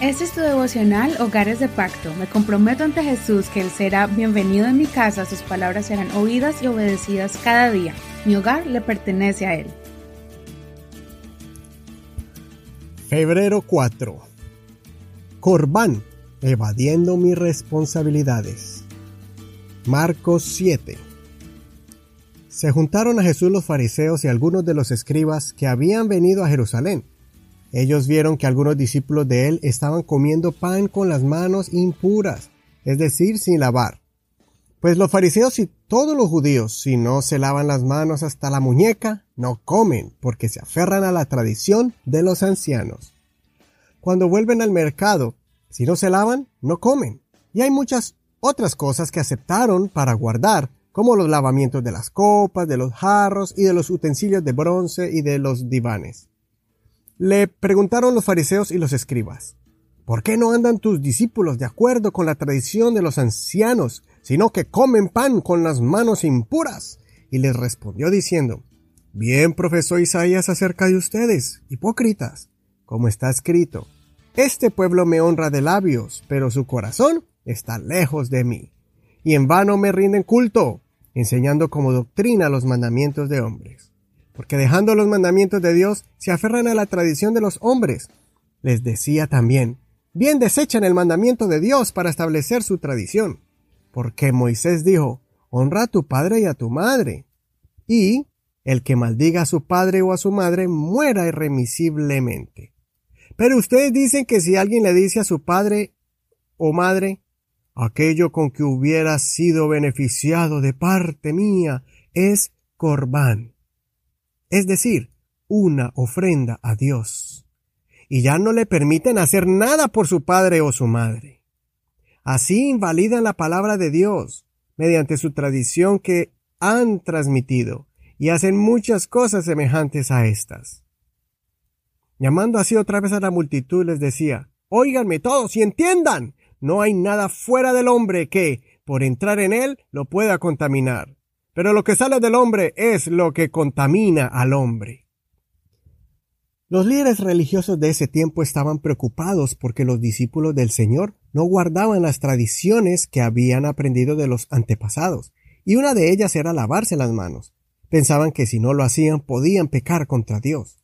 Este es tu devocional Hogares de Pacto. Me comprometo ante Jesús que Él será bienvenido en mi casa, sus palabras serán oídas y obedecidas cada día. Mi hogar le pertenece a Él. Febrero 4. Corbán, evadiendo mis responsabilidades. Marcos 7. Se juntaron a Jesús los fariseos y algunos de los escribas que habían venido a Jerusalén. Ellos vieron que algunos discípulos de él estaban comiendo pan con las manos impuras, es decir, sin lavar. Pues los fariseos y todos los judíos, si no se lavan las manos hasta la muñeca, no comen, porque se aferran a la tradición de los ancianos. Cuando vuelven al mercado, si no se lavan, no comen. Y hay muchas otras cosas que aceptaron para guardar, como los lavamientos de las copas, de los jarros y de los utensilios de bronce y de los divanes. Le preguntaron los fariseos y los escribas, ¿por qué no andan tus discípulos de acuerdo con la tradición de los ancianos, sino que comen pan con las manos impuras? Y les respondió diciendo, Bien profesó Isaías acerca de ustedes, hipócritas, como está escrito, Este pueblo me honra de labios, pero su corazón está lejos de mí y en vano me rinden culto, enseñando como doctrina los mandamientos de hombres. Porque dejando los mandamientos de Dios, se aferran a la tradición de los hombres. Les decía también, bien desechan el mandamiento de Dios para establecer su tradición. Porque Moisés dijo, honra a tu padre y a tu madre. Y el que maldiga a su padre o a su madre muera irremisiblemente. Pero ustedes dicen que si alguien le dice a su padre o madre, aquello con que hubiera sido beneficiado de parte mía es corbán, es decir, una ofrenda a Dios. Y ya no le permiten hacer nada por su padre o su madre. Así invalidan la palabra de Dios mediante su tradición que han transmitido y hacen muchas cosas semejantes a estas. Llamando así otra vez a la multitud les decía, Óiganme todos y entiendan, no hay nada fuera del hombre que, por entrar en él, lo pueda contaminar. Pero lo que sale del hombre es lo que contamina al hombre. Los líderes religiosos de ese tiempo estaban preocupados porque los discípulos del Señor no guardaban las tradiciones que habían aprendido de los antepasados, y una de ellas era lavarse las manos. Pensaban que si no lo hacían podían pecar contra Dios.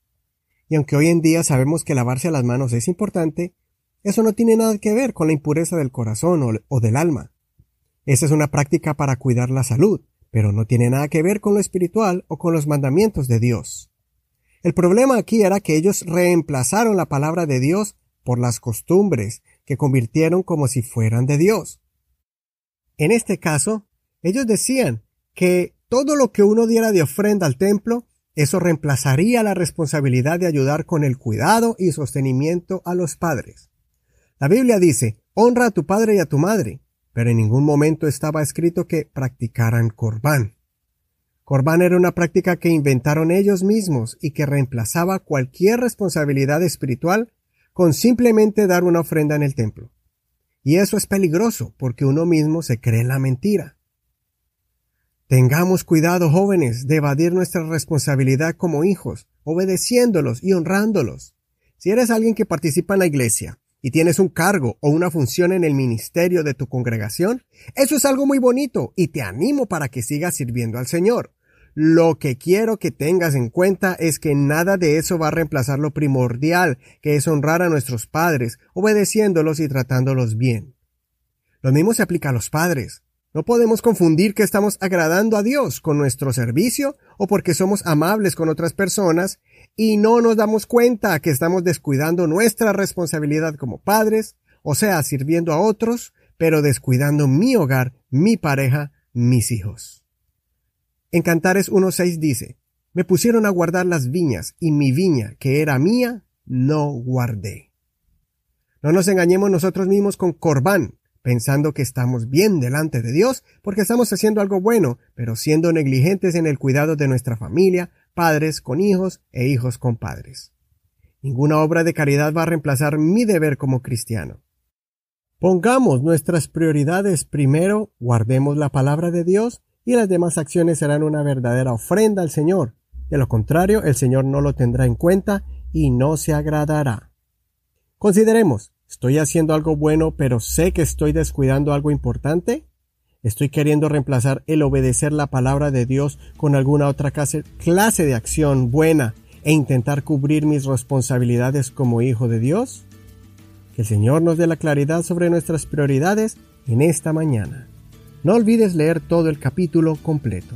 Y aunque hoy en día sabemos que lavarse las manos es importante, eso no tiene nada que ver con la impureza del corazón o, del alma. Esa es una práctica para cuidar la salud, pero no tiene nada que ver con lo espiritual o con los mandamientos de Dios. El problema aquí era que ellos reemplazaron la palabra de Dios por las costumbres que convirtieron como si fueran de Dios. En este caso, ellos decían que todo lo que uno diera de ofrenda al templo, eso reemplazaría la responsabilidad de ayudar con el cuidado y sostenimiento a los padres. La Biblia dice, honra a tu padre y a tu madre, pero en ningún momento estaba escrito que practicaran corbán. Corbán era una práctica que inventaron ellos mismos y que reemplazaba cualquier responsabilidad espiritual con simplemente dar una ofrenda en el templo. Y eso es peligroso porque uno mismo se cree la mentira. Tengamos cuidado, jóvenes, de evadir nuestra responsabilidad como hijos, obedeciéndolos y honrándolos. Si eres alguien que participa en la iglesia, y tienes un cargo o una función en el ministerio de tu congregación, eso es algo muy bonito y te animo para que sigas sirviendo al Señor. Lo que quiero que tengas en cuenta es que nada de eso va a reemplazar lo primordial, que es honrar a nuestros padres, obedeciéndolos y tratándolos bien. Lo mismo se aplica a los padres. No podemos confundir que estamos agradando a Dios con nuestro servicio o porque somos amables con otras personas y no nos damos cuenta que estamos descuidando nuestra responsabilidad como padres, o sea, sirviendo a otros, pero descuidando mi hogar, mi pareja, mis hijos. En Cantares 1.6 dice, me pusieron a guardar las viñas y mi viña, que era mía, no guardé. No nos engañemos nosotros mismos con corbán, pensando que estamos bien delante de Dios porque estamos haciendo algo bueno, pero siendo negligentes en el cuidado de nuestra familia, padres con hijos e hijos con padres. Ninguna obra de caridad va a reemplazar mi deber como cristiano. Pongamos nuestras prioridades primero, guardemos la palabra de Dios y las demás acciones serán una verdadera ofrenda al Señor. De lo contrario, el Señor no lo tendrá en cuenta y no se agradará. Consideremos, ¿Estoy haciendo algo bueno pero sé que estoy descuidando algo importante? ¿Estoy queriendo reemplazar el obedecer la palabra de Dios con alguna otra clase, de acción buena e intentar cubrir mis responsabilidades como hijo de Dios? Que el Señor nos dé la claridad sobre nuestras prioridades en esta mañana. No olvides leer todo el capítulo completo.